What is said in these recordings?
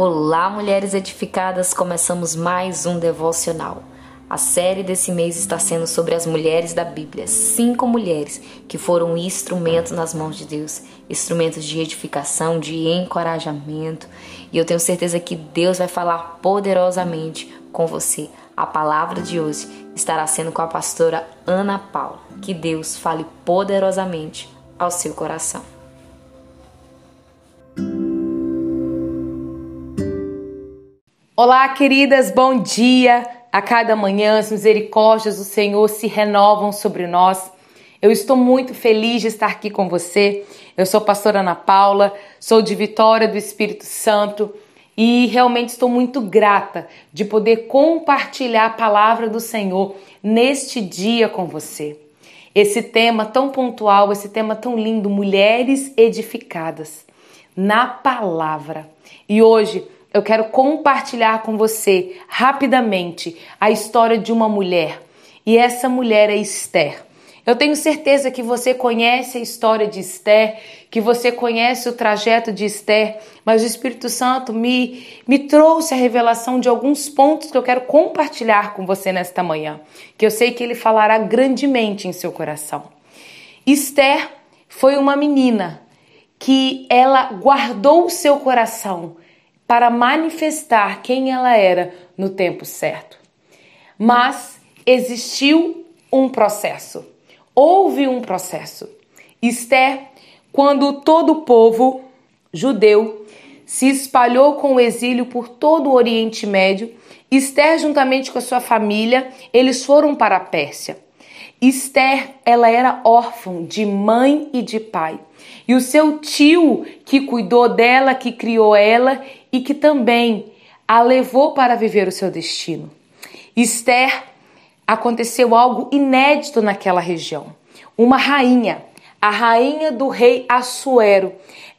Olá, mulheres edificadas! Começamos mais um devocional. A série desse mês está sendo sobre as mulheres da Bíblia, cinco mulheres que foram instrumentos nas mãos de Deus, instrumentos de edificação, de encorajamento. E eu tenho certeza que Deus vai falar poderosamente com você. A palavra de hoje estará sendo com a pastora Ana Paula. Que Deus fale poderosamente ao seu coração. Olá, queridas, bom dia. A cada manhã as misericórdias do Senhor se renovam sobre nós. Eu estou muito feliz de estar aqui com você. Eu sou a pastora Ana Paula, sou de Vitória do Espírito Santo e realmente estou muito grata de poder compartilhar a palavra do Senhor neste dia com você. Esse tema tão pontual, esse tema tão lindo, mulheres edificadas na palavra. E hoje eu quero compartilhar com você rapidamente a história de uma mulher. E essa mulher é Esther. Eu tenho certeza que você conhece a história de Esther, que você conhece o trajeto de Esther, mas o Espírito Santo me, me trouxe a revelação de alguns pontos que eu quero compartilhar com você nesta manhã, que eu sei que ele falará grandemente em seu coração. Esther foi uma menina que ela guardou o seu coração para manifestar quem ela era no tempo certo. Mas existiu um processo. Houve um processo. Esther, quando todo o povo judeu se espalhou com o exílio por todo o Oriente Médio, Esther, juntamente com a sua família, eles foram para a Pérsia. Esther, ela era órfã de mãe e de pai. E o seu tio, que cuidou dela, que criou ela e que também a levou para viver o seu destino. Esther, aconteceu algo inédito naquela região. Uma rainha, a rainha do rei Assuero,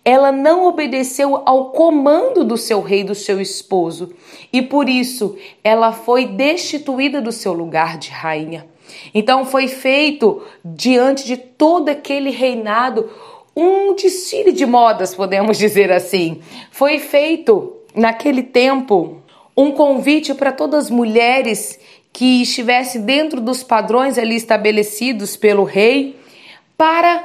ela não obedeceu ao comando do seu rei, do seu esposo, e por isso ela foi destituída do seu lugar de rainha. Então foi feito diante de todo aquele reinado um desfile de modas, podemos dizer assim. Foi feito naquele tempo um convite para todas as mulheres que estivessem dentro dos padrões ali estabelecidos pelo rei para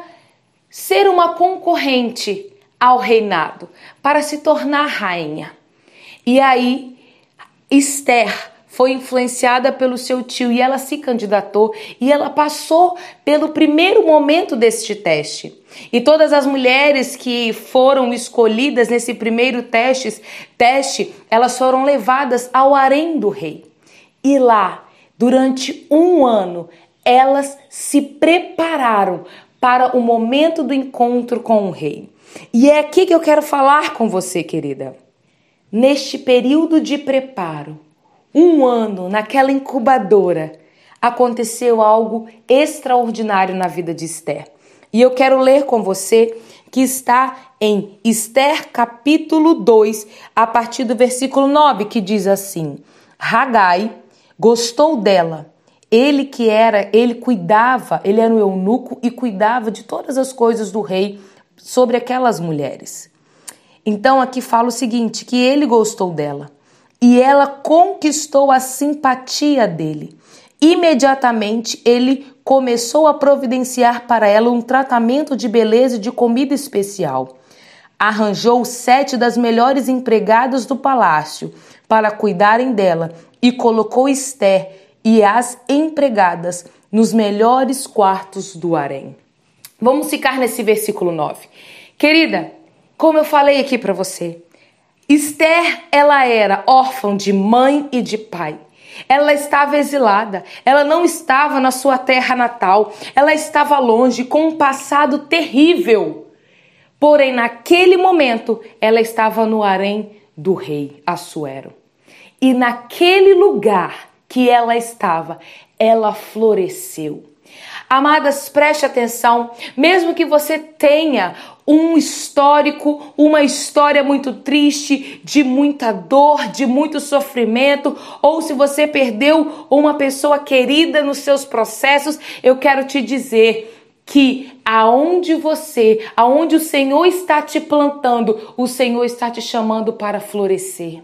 ser uma concorrente ao reinado, para se tornar rainha. E aí Esther foi influenciada pelo seu tio e ela se candidatou e ela passou pelo primeiro momento deste teste. E todas as mulheres que foram escolhidas nesse primeiro teste, teste, elas foram levadas ao harém do rei. E lá, durante um ano, elas se prepararam para o momento do encontro com o rei. E é aqui que eu quero falar com você, querida. Neste período de preparo, um ano naquela incubadora, aconteceu algo extraordinário na vida de Esther. E eu quero ler com você que está em Esther capítulo 2, a partir do versículo 9, que diz assim: Ragai gostou dela. Ele que era, ele cuidava, ele era um eunuco e cuidava de todas as coisas do rei sobre aquelas mulheres. Então aqui fala o seguinte, que ele gostou dela e ela conquistou a simpatia dele. Imediatamente ele começou a providenciar para ela um tratamento de beleza e de comida especial. Arranjou sete das melhores empregadas do palácio para cuidarem dela e colocou Esther e as empregadas nos melhores quartos do harém. Vamos ficar nesse versículo 9. Querida, como eu falei aqui para você, Esther, ela era órfã de mãe e de pai. Ela estava exilada, ela não estava na sua terra natal, ela estava longe, com um passado terrível. Porém, naquele momento, ela estava no harém do rei Assuero. E naquele lugar que ela estava, ela floresceu. Amadas, preste atenção, mesmo que você tenha um histórico, uma história muito triste, de muita dor, de muito sofrimento, ou se você perdeu uma pessoa querida nos seus processos, eu quero te dizer que aonde você, aonde o Senhor está te plantando, o Senhor está te chamando para florescer.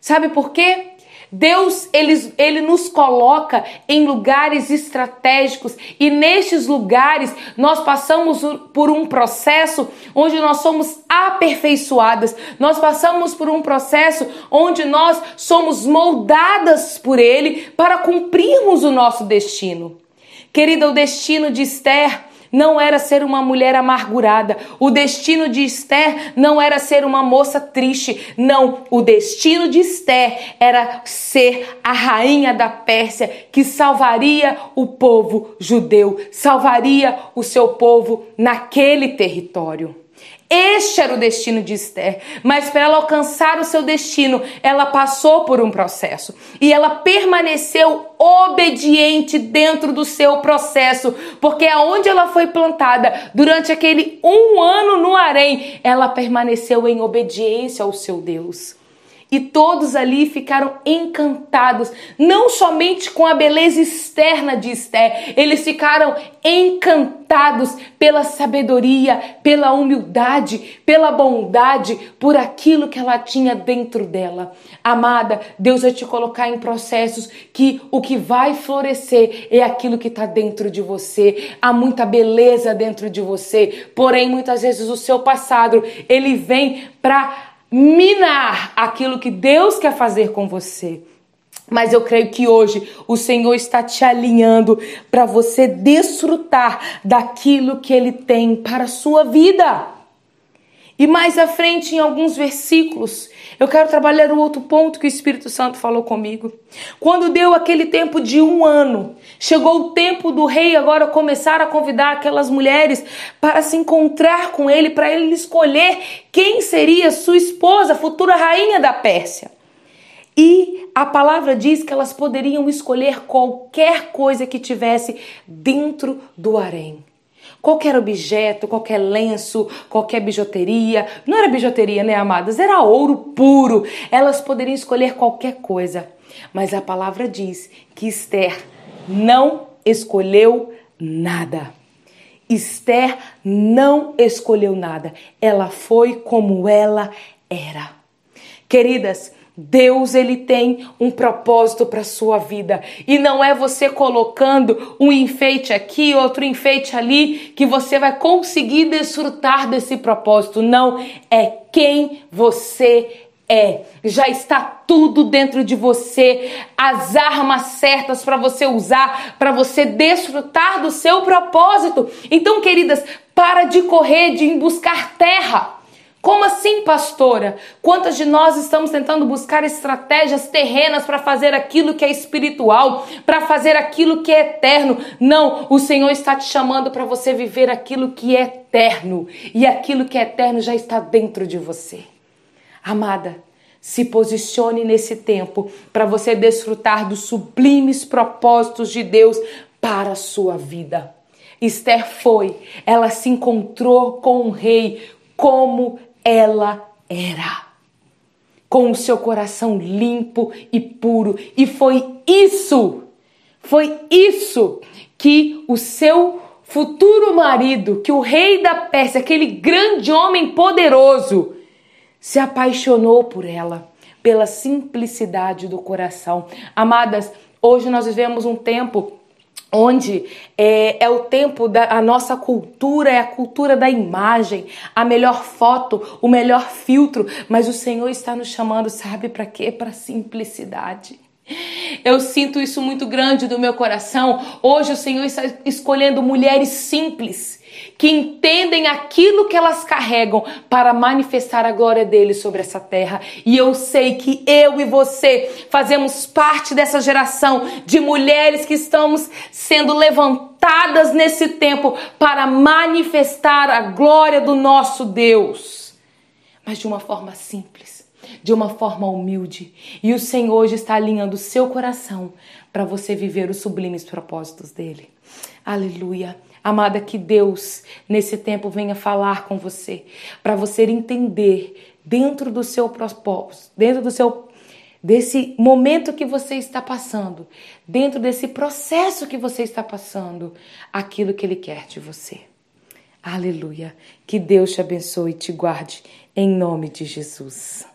Sabe por quê? Deus, ele, ele nos coloca em lugares estratégicos e nestes lugares nós passamos por um processo onde nós somos aperfeiçoadas, nós passamos por um processo onde nós somos moldadas por Ele para cumprirmos o nosso destino. Querida, o destino de Esther não era ser uma mulher amargurada. O destino de Esther não era ser uma moça triste. Não, o destino de Esther era ser a rainha da Pérsia que salvaria o povo judeu, salvaria o seu povo naquele território. Este era o destino de Esther, mas para ela alcançar o seu destino, ela passou por um processo. E ela permaneceu obediente dentro do seu processo, porque aonde ela foi plantada durante aquele um ano no harém, ela permaneceu em obediência ao seu Deus. E todos ali ficaram encantados, não somente com a beleza externa de Esther, eles ficaram encantados pela sabedoria, pela humildade, pela bondade, por aquilo que ela tinha dentro dela. Amada, Deus vai te colocar em processos que o que vai florescer é aquilo que está dentro de você. Há muita beleza dentro de você, porém, muitas vezes o seu passado ele vem para minar aquilo que Deus quer fazer com você. Mas eu creio que hoje o Senhor está te alinhando para você desfrutar daquilo que Ele tem para a sua vida. E mais à frente, em alguns versículos, eu quero trabalhar o outro ponto que o Espírito Santo falou comigo. Quando deu aquele tempo de um ano, chegou o tempo do rei agora começar a convidar aquelas mulheres para se encontrar com ele, para ele escolher quem seria sua esposa, futura rainha da Pérsia. E a palavra diz que elas poderiam escolher qualquer coisa que tivesse dentro do harém. Qualquer objeto, qualquer lenço, qualquer bijuteria. Não era bijuteria, né, amadas? Era ouro puro. Elas poderiam escolher qualquer coisa. Mas a palavra diz que Esther não escolheu nada. Esther não escolheu nada. Ela foi como ela era. Queridas, Deus ele tem um propósito para sua vida e não é você colocando um enfeite aqui, outro enfeite ali que você vai conseguir desfrutar desse propósito. Não, é quem você é. Já está tudo dentro de você, as armas certas para você usar, para você desfrutar do seu propósito. Então, queridas, para de correr de buscar terra. Como assim, pastora? Quantas de nós estamos tentando buscar estratégias terrenas para fazer aquilo que é espiritual, para fazer aquilo que é eterno? Não, o Senhor está te chamando para você viver aquilo que é eterno, e aquilo que é eterno já está dentro de você. Amada, se posicione nesse tempo para você desfrutar dos sublimes propósitos de Deus para a sua vida. Esther foi, ela se encontrou com o rei como ela era. Com o seu coração limpo e puro. E foi isso, foi isso que o seu futuro marido, que o rei da Pérsia, aquele grande homem poderoso, se apaixonou por ela, pela simplicidade do coração. Amadas, hoje nós vivemos um tempo onde é, é, o tempo da a nossa cultura, é a cultura da imagem, a melhor foto, o melhor filtro, mas o Senhor está nos chamando, sabe para quê? Para simplicidade. Eu sinto isso muito grande do meu coração. Hoje o Senhor está escolhendo mulheres simples que entendem aquilo que elas carregam para manifestar a glória dele sobre essa terra. E eu sei que eu e você fazemos parte dessa geração de mulheres que estamos sendo levantadas nesse tempo para manifestar a glória do nosso Deus, mas de uma forma simples. De uma forma humilde. E o Senhor hoje está alinhando o seu coração para você viver os sublimes propósitos dele. Aleluia. Amada, que Deus nesse tempo venha falar com você, para você entender dentro do seu propósito, dentro do seu desse momento que você está passando, dentro desse processo que você está passando, aquilo que ele quer de você. Aleluia. Que Deus te abençoe e te guarde em nome de Jesus.